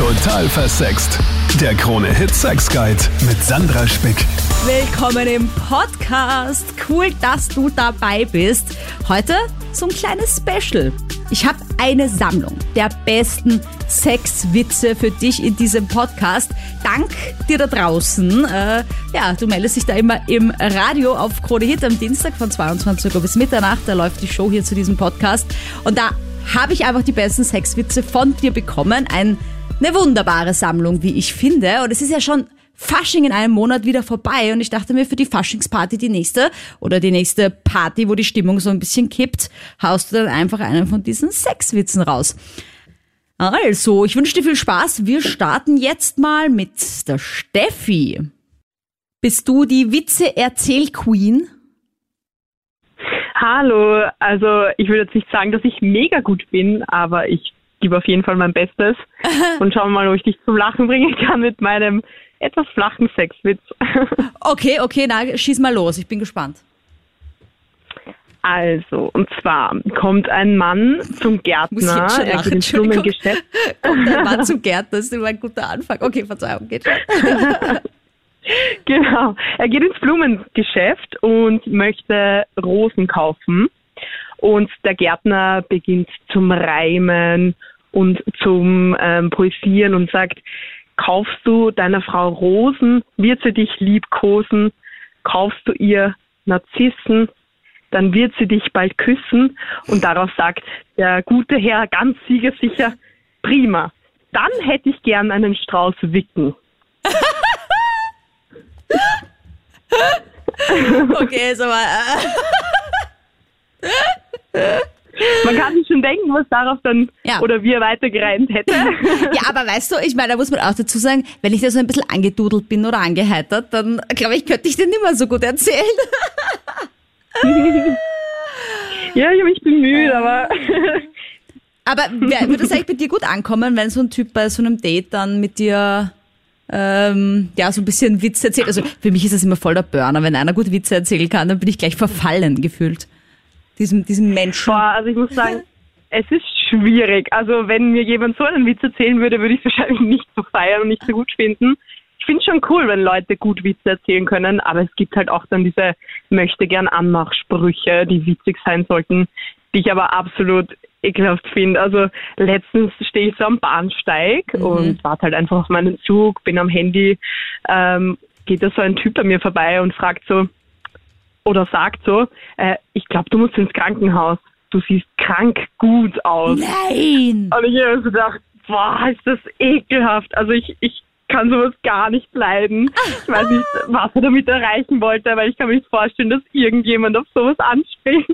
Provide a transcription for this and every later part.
Total versext. Der Krone-Hit Sex Guide mit Sandra Spick. Willkommen im Podcast. Cool, dass du dabei bist. Heute so ein kleines Special. Ich habe eine Sammlung der besten Sexwitze für dich in diesem Podcast. Dank dir da draußen. Äh, ja, du meldest dich da immer im Radio auf Krone Hit am Dienstag von 22 Uhr bis Mitternacht. Da läuft die Show hier zu diesem Podcast. Und da habe ich einfach die besten Sexwitze von dir bekommen. Ein, eine wunderbare Sammlung, wie ich finde. Und es ist ja schon Fasching in einem Monat wieder vorbei und ich dachte mir, für die Faschingsparty die nächste oder die nächste Party, wo die Stimmung so ein bisschen kippt, haust du dann einfach einen von diesen Sexwitzen raus. Also, ich wünsche dir viel Spaß. Wir starten jetzt mal mit der Steffi. Bist du die Witze-Erzähl-Queen? Hallo, also ich würde jetzt nicht sagen, dass ich mega gut bin, aber ich gebe auf jeden Fall mein Bestes und schauen mal, ob ich dich zum Lachen bringen kann mit meinem etwas flachen Sexwitz. Okay, okay, na, schieß mal los. Ich bin gespannt. Also, und zwar kommt ein Mann zum Gärtner, er geht ins. Blumengeschäft. Kommt ein Mann zum Gärtner, das ist immer ein guter Anfang. Okay, Verzeihung, geht schon. Genau. Er geht ins Blumengeschäft und möchte Rosen kaufen. Und der Gärtner beginnt zum Reimen und zum ähm, Poesieren und sagt, kaufst du deiner Frau Rosen, wird sie dich liebkosen, kaufst du ihr Narzissen, dann wird sie dich bald küssen. Und darauf sagt der gute Herr ganz siegersicher, prima, dann hätte ich gern einen Strauß Wicken. Okay, so mal. Man kann sich schon denken, was darauf dann Ja. oder wie er weitergereimt hätte. ja, aber weißt du, ich meine, da muss man auch dazu sagen, wenn ich da so ein bisschen angedudelt bin oder angeheitert, dann glaube ich, könnte ich den nicht mehr so gut erzählen. ja, ich habe mich bemüht, aber Aber würde es eigentlich bei dir gut ankommen, wenn so ein Typ bei so einem Date dann mit dir ähm, ja so ein bisschen Witze erzählt? Also für mich ist das immer voll der Burner. Wenn einer gut Witze erzählen kann, dann bin ich gleich verfallen gefühlt. Diesem, diesem Menschen. boah, also ich muss sagen, es ist schwierig. Also wenn mir jemand so einen Witz erzählen würde, würde ich es wahrscheinlich nicht so feiern und nicht so gut finden. Ich finde es schon cool, wenn Leute gut Witze erzählen können, aber es gibt halt auch dann diese möchte gern Anmachsprüche, die witzig sein sollten, die ich aber absolut ekelhaft finde. Also letztens stehe ich so am Bahnsteig und warte halt einfach auf meinen Zug, bin am Handy, ähm, geht da so ein Typ bei mir vorbei und fragt so, oder sagt so, äh, ich glaube, du musst ins Krankenhaus. Du siehst krank gut aus. Nein! Und ich habe so gedacht, boah, ist das ekelhaft. Also ich, ich kann sowas gar nicht leiden. Ich weiß nicht, was er damit erreichen wollte, weil ich kann mir nicht vorstellen, dass irgendjemand auf sowas anspringt.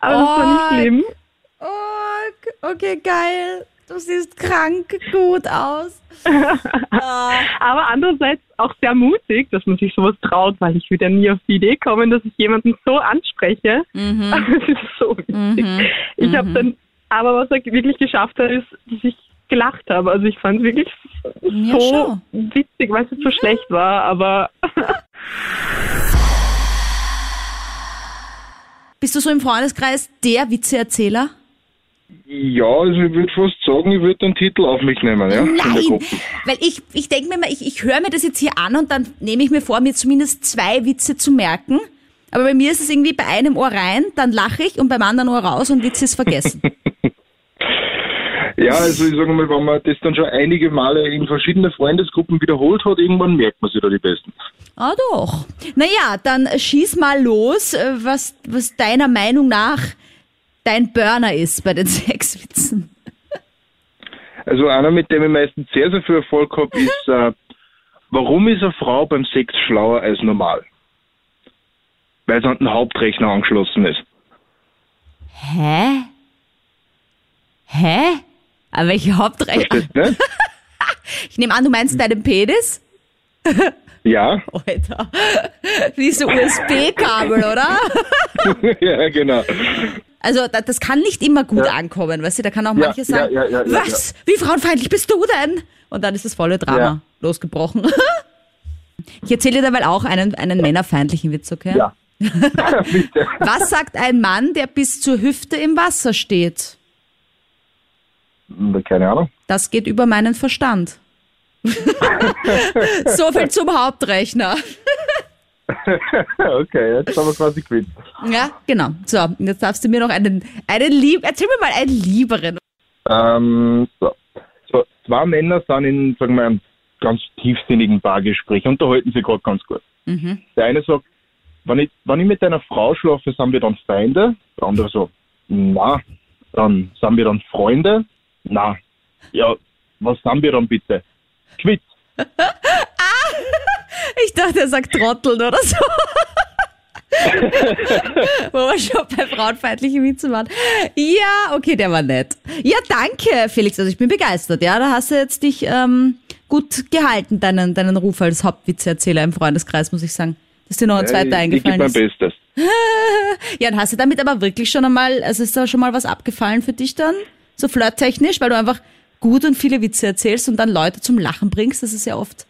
Aber das war nicht Oh, schlimm. Oh, okay, geil. Du siehst krank gut aus. Ah. Aber andererseits auch sehr mutig, dass man sich sowas traut, weil ich würde ja nie auf die Idee kommen, dass ich jemanden so anspreche. Mhm. Das ist so witzig. Ich habe dann, aber was er wirklich geschafft hat, ist, dass ich gelacht habe. Also ich fand es wirklich Ja, so schon. witzig, weil es so schlecht war, aber Bist du so im Freundeskreis der Witzeerzähler? Ja, also ich würde fast sagen, ich würde den Titel auf mich nehmen, ja? Nein, weil ich, ich denke mir mal, ich, ich höre mir das jetzt hier an und dann nehme ich mir vor, mir zumindest zwei Witze zu merken. Aber bei mir ist es irgendwie bei einem Ohr rein, dann lache ich und beim anderen Ohr raus und Witz ist vergessen. Ja, also ich sage mal, wenn man das dann schon einige Male in verschiedene Freundesgruppen wiederholt hat, irgendwann merkt man sich da die Besten. ah doch. Naja, dann schieß mal los, äh, was, was deiner Meinung nach dein Burner ist bei den Sexwitzen. Also einer, mit dem ich meistens sehr, sehr viel Erfolg habe, ist, äh, warum ist eine Frau beim Sex schlauer als normal? Weil sie an den Hauptrechner angeschlossen ist. Hä? Hä? Aber welche du nicht? Ich nehme an, du meinst deinen Penis? Ja, Alter. Wie so USB-Kabel, oder? ja, genau. Also da, das kann nicht immer gut ankommen, weißt du, da kann auch Ja, manche sagen, ja, ja, ja, ja, was, wie frauenfeindlich bist du denn? Und dann ist das volle Drama Ja. losgebrochen. Ich erzähle dir dabei auch einen, einen männerfeindlichen Witz, okay? Ja. Bitte. Was sagt ein Mann, der bis zur Hüfte im Wasser steht? Hm, Keine Ahnung. Das geht über meinen Verstand. so viel zum Hauptrechner. okay, jetzt haben wir quasi gewinnt. Ja, genau. So, jetzt darfst du mir noch einen, einen lieb, erzähl mir mal einen lieberen. Ähm, so. so. Zwei Männer sind in, sagen wir, einem ganz tiefsinnigen Bargespräch, unterhalten sich gerade ganz gut. Mhm. Der eine sagt, wenn ich, wenn ich mit deiner Frau schlafe, sind wir dann Feinde? Der andere so, na, dann sind wir dann Freunde? Na, ja, was sind wir dann bitte? Quitt. Ich dachte, er sagt Trotteln oder so. Wo wir schon bei frauenfeindlichen Witzen waren. Ja, okay, der war nett. Ja, danke, Felix. Also ich bin begeistert. Ja, da hast du jetzt dich ähm, gut gehalten, deinen, deinen Ruf als Hauptwitzeerzähler im Freundeskreis, muss ich sagen. Dass dir noch ein zweiter ich, ich eingefallen mein ist. Bestes. Ja, und hast du damit aber wirklich schon einmal, also ist da schon mal was abgefallen für dich dann? So flirttechnisch, weil du einfach gut und viele Witze erzählst und dann Leute zum Lachen bringst. Das ist ja oft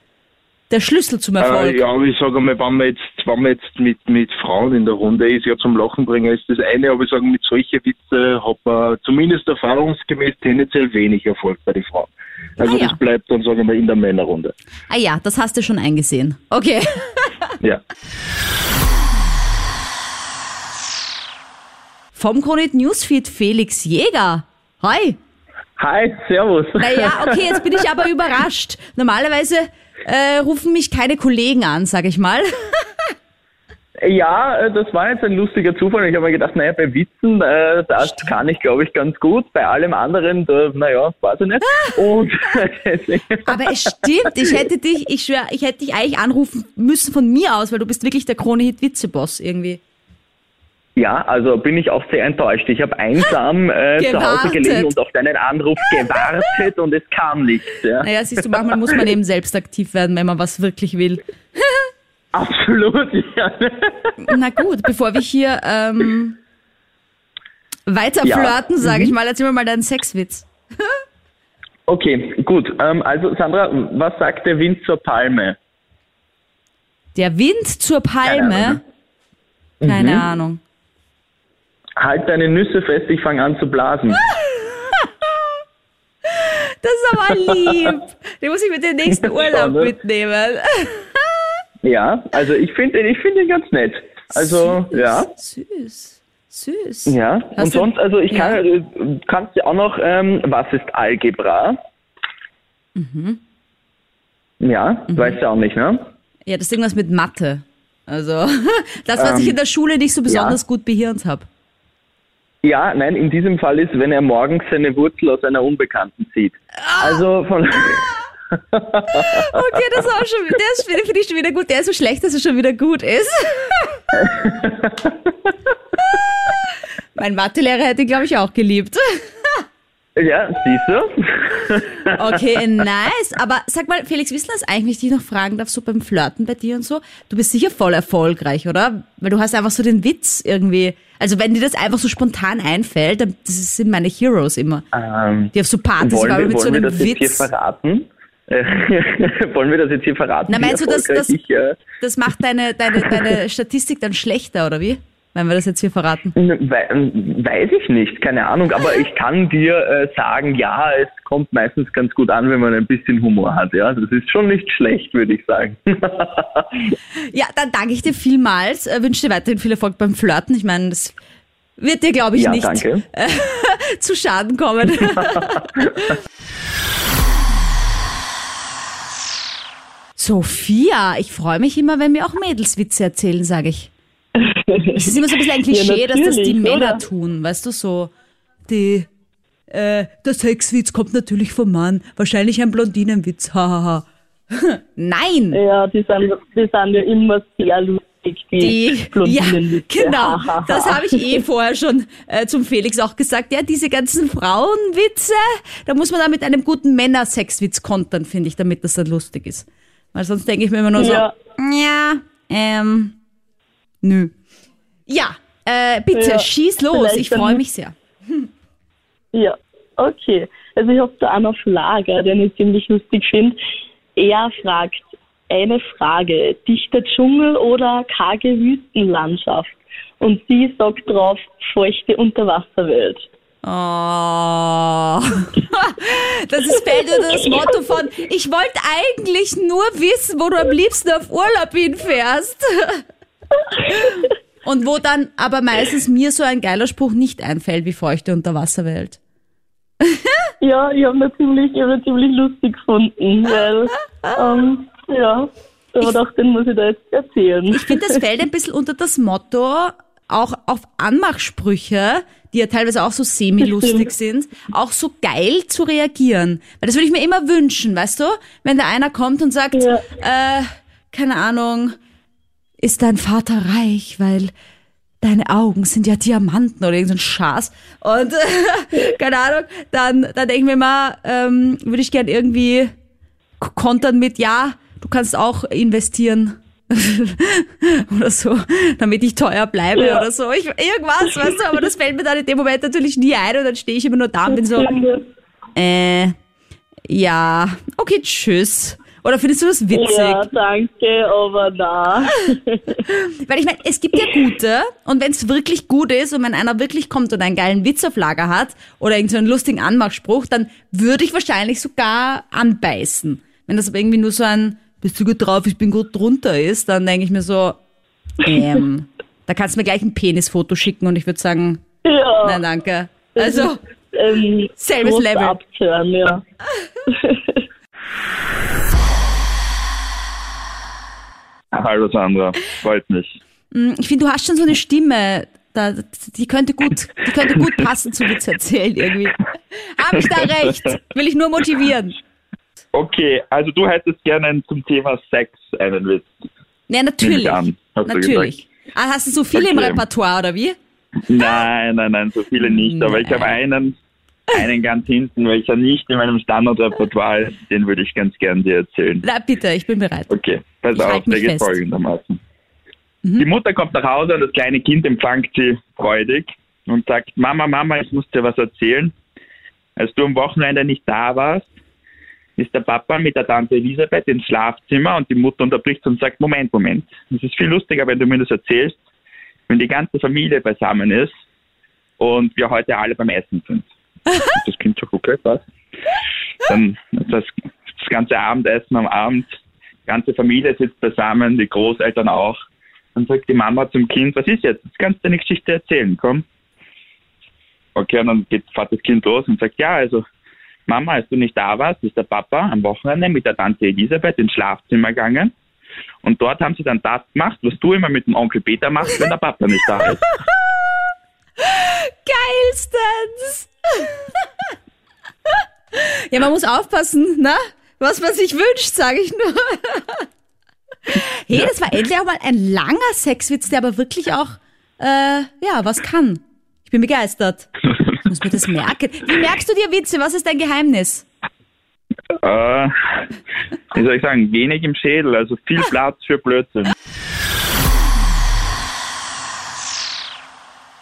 der Schlüssel zum Erfolg. Äh, ja, aber ich sage einmal, wenn man jetzt, wenn man jetzt mit, mit Frauen in der Runde ist, ja zum Lachen bringen, ist das eine, aber ich sage, mit solchen Witze hat man zumindest erfahrungsgemäß tendenziell wenig Erfolg bei den Frauen. Also Ah, ja. das bleibt dann, sagen wir mal, in der Männerrunde. Ah ja, das hast du schon eingesehen. Okay. Ja. Vom Kronit Newsfeed Felix Jäger. Hi. Hi, servus. Naja, okay, jetzt bin ich aber überrascht. Normalerweise äh, rufen mich keine Kollegen an, sag ich mal. Ja, äh, das war jetzt ein lustiger Zufall. Ich habe mir gedacht, naja, bei Witzen, äh, das kann ich, glaube ich, ganz gut. Bei allem anderen, da, naja, weiß ich nicht. Und Aber es stimmt, ich hätte dich, ich schwör, ich hätte dich eigentlich anrufen müssen von mir aus, weil du bist wirklich der Krone-Hit-Witze-Boss irgendwie. Ja, also bin ich auch sehr enttäuscht. Ich habe einsam äh, zu Hause gelegen und auf deinen Anruf gewartet und es kam nichts. Ja. Naja, siehst du, manchmal muss man eben selbst aktiv werden, wenn man was wirklich will. Absolut, ja. Na gut, bevor wir hier ähm, weiter Ja. flirten, sage ich mal, erzähl mir mal deinen Sexwitz. Okay, gut. Ähm, also Sandra, was sagt der Wind zur Palme? Der Wind zur Palme. Keine Mhm. Ahnung. Halt deine Nüsse fest, ich fange an zu blasen. Das ist aber lieb. Den muss ich mit dem nächsten Urlaub ne? mitnehmen. Ja, also ich finde ich finde ihn ganz nett. Also, Süß, ja. Süß. Süß. Ja, Hast und sonst, also ich Ja. kann, äh, kannst du auch noch, ähm, was ist Algebra? Mhm. Ja, weißt du auch nicht, ne? Ja, das ist irgendwas mit Mathe. Also, das, was Ähm, ich in der Schule nicht so besonders ja. gut behirnt habe. Ja, nein, in diesem Fall ist, wenn er morgens seine Wurzel aus einer Unbekannten zieht. Ah. Also von, Okay, das war schon, der ist, finde find ich schon wieder gut. Der ist so schlecht, dass er schon wieder gut ist. mein Mathelehrer hätte ihn, glaube ich, auch geliebt. Ja, siehst du? Okay, nice. Aber sag mal, Felix, wissen das eigentlich, wenn ich dich noch fragen darf, so beim Flirten bei dir und so? Du bist sicher voll erfolgreich, oder? Weil du hast einfach so den Witz irgendwie. Also wenn dir das einfach so spontan einfällt, dann das sind meine Heroes immer. Ähm, Die auf so Partys wollen waren wir, mit so wollen wir einem das jetzt hier Witz. verraten? Äh, wollen wir das jetzt hier verraten? Na, meinst du, erfolgreich dass- ich, äh, Das macht deine, deine, deine Statistik dann schlechter, oder wie? Wenn wir das jetzt hier verraten. We weiß ich nicht, keine Ahnung, aber ich kann dir äh, sagen, ja, es kommt meistens ganz gut an, wenn man ein bisschen Humor hat, ja. Das ist schon nicht schlecht, würde ich sagen. Ja, dann danke ich dir vielmals. Äh, wünsche dir weiterhin viel Erfolg beim Flirten. Ich meine, das wird dir, glaube ich, ja, nicht zu Schaden kommen. Sophia, ich freue mich immer, wenn mir auch Mädels Witze erzählen, sage ich. Es ist immer so ein bisschen ein Klischee, Ja, dass das die Männer oder? tun, weißt du, so die, äh, der Sexwitz kommt natürlich vom Mann, wahrscheinlich ein Blondinenwitz, hahaha. Nein! Ja, die sind, die sind ja immer sehr lustig, die, Die, ja, Blondinenwitze. genau. Das habe ich eh vorher schon äh, zum Felix auch gesagt. Ja, diese ganzen Frauenwitze, da muss man da mit einem guten Männersexwitz kontern, finde ich, damit das dann lustig ist. Weil sonst denke ich mir immer nur so, Ja. ja, ähm, nö. Ja, äh, bitte, Ja, schieß los. Ich freue mich sehr. Ja, okay. Also ich habe da einen auf Lager, den ich ziemlich lustig finde. Er fragt eine Frage, dichter Dschungel oder karge Wüstenlandschaft? Und sie sagt drauf, feuchte Unterwasserwelt. Oh. Das ist fällt unter das Motto von, ich wollte eigentlich nur wissen, wo du am liebsten auf Urlaub hinfährst. Und wo dann aber meistens mir so ein geiler Spruch nicht einfällt wie feuchte Unterwasserwelt. Ja, ich habe ihn ziemlich, ich hab ihn ziemlich lustig gefunden, weil, ähm, ja, da ich dachte, den muss ich da jetzt erzählen. Ich finde, das fällt ein bisschen unter das Motto, auch auf Anmachsprüche, die ja teilweise auch so semi-lustig sind, auch so geil zu reagieren. Weil das würde ich mir immer wünschen, weißt du? Wenn da einer kommt und sagt, Ja. äh, keine Ahnung, ist dein Vater reich, weil deine Augen sind ja Diamanten oder irgendein Schaß. Und keine Ahnung, dann, dann denke ich mir mal, ähm, würde ich gern irgendwie kontern mit, ja, du kannst auch investieren. oder so, damit ich teuer bleibe Ja. oder so. Ich, irgendwas, weißt du, aber das fällt mir dann in dem Moment natürlich nie ein und dann stehe ich immer nur da und bin so, äh, ja, okay, tschüss. Oder findest du das witzig? Ja, danke, aber na. Weil ich meine, es gibt ja gute und wenn es wirklich gut ist und wenn einer wirklich kommt und einen geilen Witz auf Lager hat oder irgendeinen so einen lustigen Anmachspruch, dann würde ich wahrscheinlich sogar anbeißen. Wenn das aber irgendwie nur so ein bist du gut drauf, ich bin gut drunter ist, dann denke ich mir so, ähm, da kannst du mir gleich ein Penisfoto schicken und ich würde sagen, Ja. nein, danke. Also, ähm, Selbes Level. Abtören, ja. Hallo Sandra, freut mich. ich finde, du hast schon so eine Stimme, da, die könnte gut, die könnte gut passen zu Witz erzählen irgendwie. Habe ich da recht? Will ich nur motivieren. Okay, also du hättest gerne zum Thema Sex einen Witz. Ja, natürlich. ich an, hast Natürlich. Ah, hast du so viele im Okay. Repertoire, oder wie? Nein, nein, nein, so viele nicht. Aber ich habe einen, einen ganz hinten, welcher nicht in meinem Standardrepertoire ist. Den würde ich ganz gern dir erzählen. Na, bitte, ich bin bereit. Okay, pass Ich auf, der geht fest. Mhm. folgendermaßen. Die Mutter kommt nach Hause und das kleine Kind empfängt sie freudig und sagt, Mama, Mama, ich muss dir was erzählen. Als du am Wochenende nicht da warst, ist der Papa mit der Tante Elisabeth ins Schlafzimmer und die Mutter unterbricht und sagt, Moment, Moment, es ist viel lustiger, wenn du mir das erzählst, wenn die ganze Familie beisammen ist und wir heute alle beim Essen sind. Das Kind sagt, okay, was? Dann das, das ganze Abendessen am Abend, die ganze Familie sitzt beisammen, die Großeltern auch. Dann sagt die Mama zum Kind, was ist jetzt? Jetzt kannst du eine Geschichte erzählen, komm. Okay, und dann geht, fährt das Kind los und sagt, ja, also Mama, als du nicht da warst, ist der Papa am Wochenende mit der Tante Elisabeth ins Schlafzimmer gegangen. Und dort haben sie dann das gemacht, was du immer mit dem Onkel Peter machst, wenn der Papa nicht da ist. Geilstens! ja, man muss aufpassen, ne? Was man sich wünscht, sage ich nur. hey, das war endlich auch mal ein langer Sexwitz, der aber wirklich auch, äh, ja, was kann. Ich bin begeistert. Ich muss mir das merken. Wie merkst du dir Witze? Was ist dein Geheimnis? Äh, wie soll ich sagen, wenig im Schädel, also viel Platz für Blödsinn.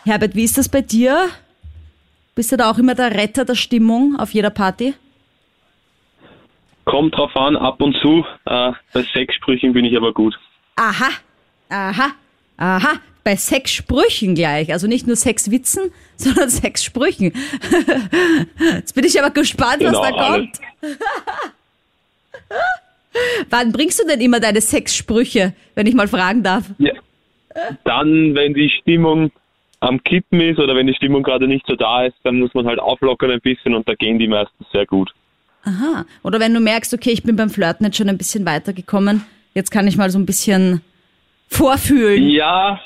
Herbert, wie ist das bei dir? Bist du da auch immer der Retter der Stimmung auf jeder Party? Kommt drauf an, ab und zu. Äh, bei Sexsprüchen bin ich aber gut. Aha, aha, aha. Bei Sexsprüchen gleich. Also nicht nur Sexwitzen, sondern Sexsprüchen. Jetzt bin ich aber gespannt, Genau, was da kommt. Wann bringst du denn immer deine Sexsprüche, wenn ich mal fragen darf? Ja. Dann, wenn die Stimmung am Kippen ist oder wenn die Stimmung gerade nicht so da ist, dann muss man halt auflockern ein bisschen und da gehen die meistens sehr gut. Aha. Oder wenn du merkst, okay, ich bin beim Flirten jetzt schon ein bisschen weitergekommen, jetzt kann ich mal so ein bisschen vorfühlen. Ja,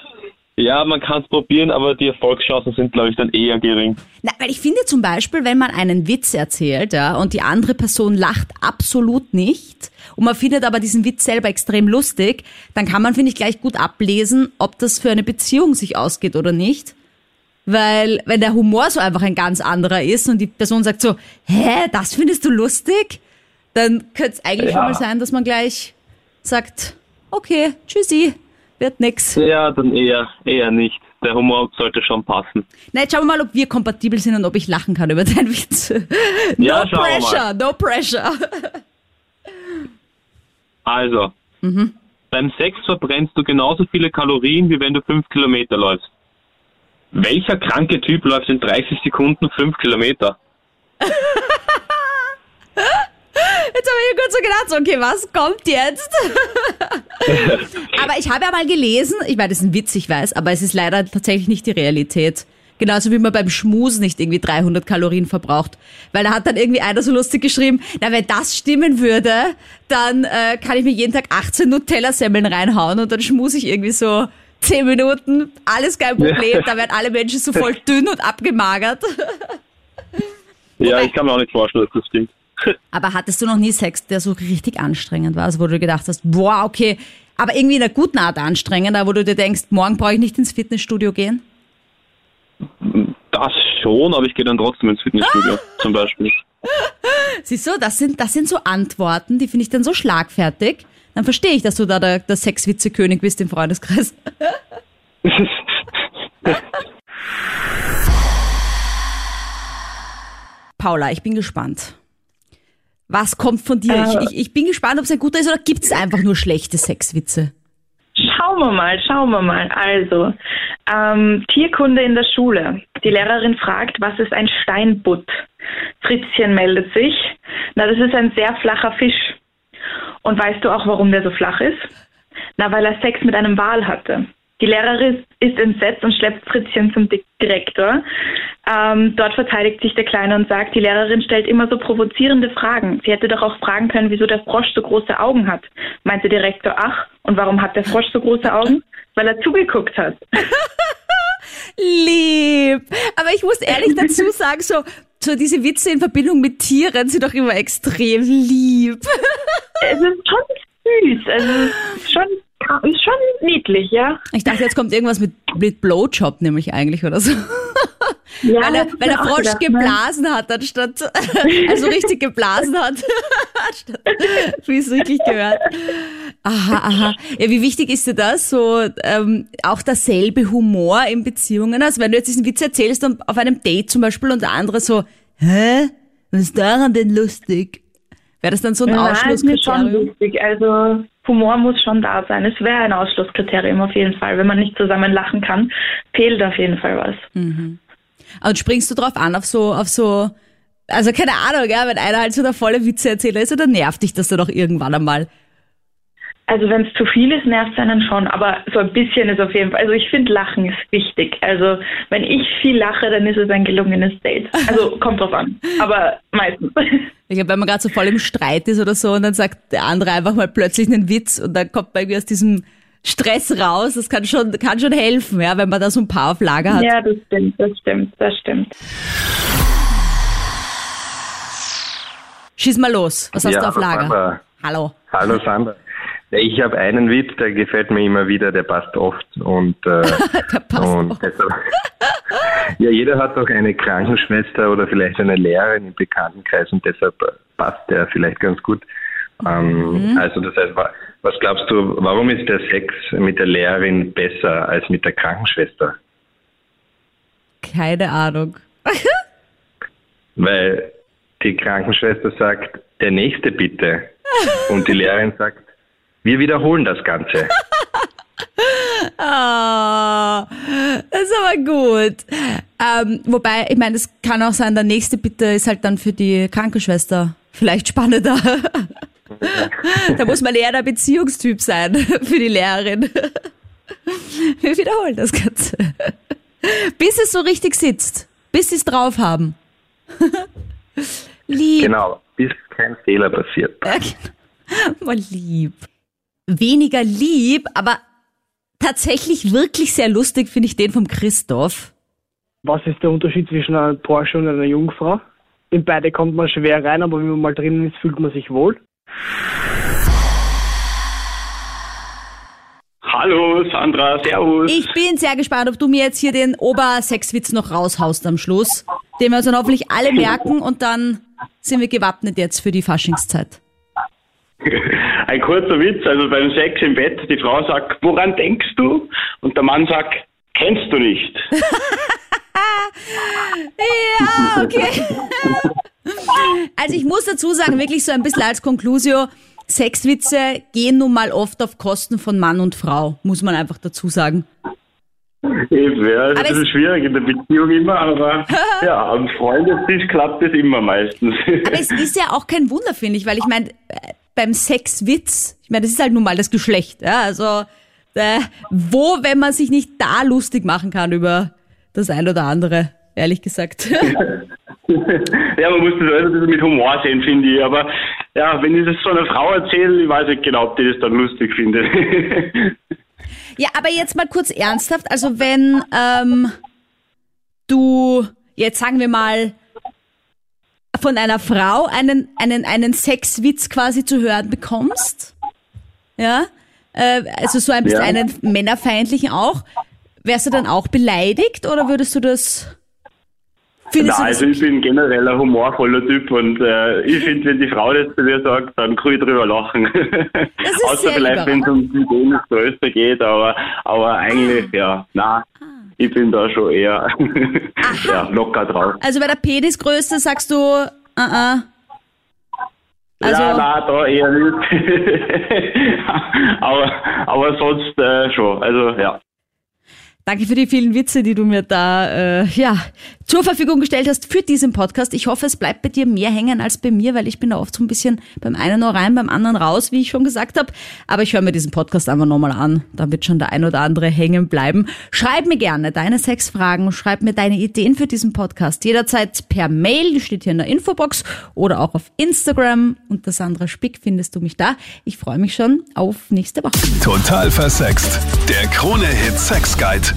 ja, man kann es probieren, aber die Erfolgschancen sind, glaube ich, dann eher gering. Na, weil ich finde zum Beispiel, wenn man einen Witz erzählt, ja, und die andere Person lacht absolut nicht, und man findet aber diesen Witz selber extrem lustig, dann kann man, finde ich, gleich gut ablesen, ob das für eine Beziehung sich ausgeht oder nicht. Weil, wenn der Humor so einfach ein ganz anderer ist und die Person sagt so, hä, das findest du lustig? Dann könnte es eigentlich schon mal sein, dass man gleich sagt, okay, tschüssi, wird nix. Ja, dann eher, eher nicht. Der Humor sollte schon passen. Na, jetzt schauen wir mal, ob wir kompatibel sind und ob ich lachen kann über deinen Witz. No Ja, pressure, no pressure. Also, beim Sex verbrennst du genauso viele Kalorien, wie wenn du fünf Kilometer läufst. Welcher kranke Typ läuft in 30 Sekunden 5 Kilometer? Mir kurz so gedacht, so, okay, was kommt jetzt? aber ich habe ja mal gelesen, ich meine, das ist ein Witz, ich weiß, aber es ist leider tatsächlich nicht die Realität. Genauso wie man beim Schmus nicht irgendwie 300 Kalorien verbraucht. Weil da hat dann irgendwie einer so lustig geschrieben, na, wenn das stimmen würde, dann äh, kann ich mir jeden Tag 18 Nutella-Semmeln reinhauen und dann schmus ich irgendwie so 10 Minuten, alles kein Problem, da werden alle Menschen so voll dünn und abgemagert. Ja, ich kann mir auch nicht vorstellen, dass das stimmt. Aber hattest du noch nie Sex, der so richtig anstrengend war, also wo du gedacht hast, boah, okay, aber irgendwie in einer guten Art anstrengend, wo du dir denkst, morgen brauche ich nicht ins Fitnessstudio gehen? Das schon, aber ich gehe dann trotzdem ins Fitnessstudio zum Beispiel. Siehst du, das sind, das sind so Antworten, die finde ich dann so schlagfertig. Dann verstehe ich, dass du da der, der Sexwitze-König bist im Freundeskreis. Paula, ich bin gespannt. Was kommt von dir? Ich, ich, ich bin gespannt, ob es ein guter ist oder gibt es einfach nur schlechte Sexwitze? Schauen wir mal, schauen wir mal. Also, ähm, Tierkunde in der Schule. Die Lehrerin fragt, was ist ein Steinbutt? Fritzchen meldet sich. Na, das ist ein sehr flacher Fisch. Und weißt du auch, warum der so flach ist? Na, weil er Sex mit einem Wal hatte. Die Lehrerin ist entsetzt und schleppt Fritzchen zum Direktor. Ähm, dort verteidigt sich der Kleine und sagt, die Lehrerin stellt immer so provozierende Fragen. Sie hätte doch auch fragen können, wieso der Frosch so große Augen hat. Meint der Direktor, ach, und warum hat der Frosch so große Augen? Weil er zugeguckt hat. Lieb. Aber ich muss ehrlich dazu sagen, so, so diese Witze in Verbindung mit Tieren sind doch immer extrem lieb. Es ist schon süß. Also schon, ist schon niedlich, ja. Ich dachte, jetzt kommt irgendwas mit, mit Blowjob nämlich eigentlich oder so. ja weil er, weil der Frosch gedacht, geblasen ne? hat, anstatt, also richtig geblasen hat, wie es wirklich gehört. Aha, aha. Ja, wie wichtig ist dir das? So, ähm, auch derselbe Humor in Beziehungen? Also wenn du jetzt diesen Witz erzählst und auf einem Date zum Beispiel und der andere so, hä? Was ist daran denn lustig? Wäre das dann so ein Nein, Ausschlusskriterium? Ist schon wichtig. Also Humor muss schon da sein. Es wäre ein Ausschlusskriterium auf jeden Fall. Wenn man nicht zusammen lachen kann, fehlt auf jeden Fall was. Mhm. Und springst du drauf an, auf so, auf so, also keine Ahnung, ja, wenn einer halt so der volle Witzeerzähler ist, oder nervt dich das dann auch irgendwann einmal? Also wenn es zu viel ist, nervt es einen schon, aber so ein bisschen ist auf jeden Fall. Also ich finde Lachen ist wichtig. Also wenn ich viel lache, dann ist es ein gelungenes Date. Also kommt drauf an, aber meistens. Ich glaube, wenn man gerade so voll im Streit ist oder so und dann sagt der andere einfach mal plötzlich einen Witz und dann kommt man irgendwie aus diesem Stress raus, das kann schon, kann schon helfen, ja, wenn man da so ein paar auf Lager hat. Ja, das stimmt, das stimmt, das stimmt. Schieß mal los, was hast ja, du auf Lager? Sandra. Hallo. Hallo Sandra. Ich habe einen Witz, der gefällt mir immer wieder, der passt oft und, äh, der passt und oft. deshalb, ja, jeder hat doch eine Krankenschwester oder vielleicht eine Lehrerin im Bekanntenkreis und deshalb passt der vielleicht ganz gut. Ähm, Mhm. Also das heißt, wa- was glaubst du, warum ist der Sex mit der Lehrerin besser als mit der Krankenschwester? Keine Ahnung. Weil die Krankenschwester sagt, der nächste bitte. Und die Lehrerin sagt, wir wiederholen das Ganze. Ah, das ist aber gut. Ähm, wobei, ich meine, es kann auch sein, der nächste Bitte ist halt dann für die Krankenschwester vielleicht spannender. da muss man eher der Beziehungstyp sein für die Lehrerin. Wir wiederholen das Ganze. Bis es so richtig sitzt. Bis sie es drauf haben. Lieb. Genau, bis kein Fehler passiert. Ja, genau. Mal lieb. Weniger lieb, aber tatsächlich wirklich sehr lustig finde ich den vom Christoph. Was ist der Unterschied zwischen einer Porsche und einer Jungfrau? In beide kommt man schwer rein, aber wenn man mal drinnen ist, fühlt man sich wohl. Hallo Sandra, servus. Ich bin sehr gespannt, ob du mir jetzt hier den Obersexwitz noch raushaust am Schluss, den wir uns dann hoffentlich alle merken und dann sind wir gewappnet jetzt für die Faschingszeit. Ein kurzer Witz, also beim Sex im Bett, die Frau sagt, woran denkst du? Und der Mann sagt, kennst du nicht. Ja, okay. Also ich muss dazu sagen, wirklich so ein bisschen als Conclusio, Sexwitze gehen nun mal oft auf Kosten von Mann und Frau, muss man einfach dazu sagen. Eben, ja, das Aber ist es- schwierig in der Beziehung immer, aber ja, am Freundestisch klappt das immer meistens. Aber es ist ja auch kein Wunder, finde ich, weil ich meine, beim Sexwitz, ich meine, das ist halt nun mal das Geschlecht, ja, also äh, wo, wenn man sich nicht da lustig machen kann über das ein oder andere, ehrlich gesagt. ja, man muss das alles ein bisschen mit Humor sehen, finde ich. Aber ja, wenn ich das so einer Frau erzähle, ich weiß nicht genau, ob die das dann lustig findet. Ja, aber jetzt mal kurz ernsthaft. Also wenn ähm, du, jetzt sagen wir mal, von einer Frau einen, einen, einen Sexwitz quasi zu hören bekommst, ja, äh, also so ein bisschen Ja. einen männerfeindlichen auch, wärst du dann auch beleidigt oder würdest du das, findest Nein, also ich bin generell ein humorvoller Typ und äh, ich finde, wenn die Frau das zu mir sagt, dann kann ich drüber lachen. Außer vielleicht, wenn es um die Ideen größer geht, aber, aber eigentlich, ja, na, ich bin da schon eher ja, locker drauf. Also bei der Penisgröße sagst du, uh -uh. Also, ja, nein, da eher nicht. aber, aber sonst äh, schon. Also ja. Danke für die vielen Witze, die du mir da äh, ja, zur Verfügung gestellt hast für diesen Podcast. Ich hoffe, es bleibt bei dir mehr hängen als bei mir, weil ich bin da oft so ein bisschen beim einen Ohr rein, beim anderen raus, wie ich schon gesagt habe. Aber ich höre mir diesen Podcast einfach nochmal an. Da wird schon der ein oder andere hängen bleiben. Schreib mir gerne deine Sexfragen, schreib mir deine Ideen für diesen Podcast. Jederzeit per Mail, die steht hier in der Infobox oder auch auf Instagram. Unter Sandra Spick findest du mich da. Ich freue mich schon auf nächste Woche. Total versext. Der Krone-Hit Sex Guide.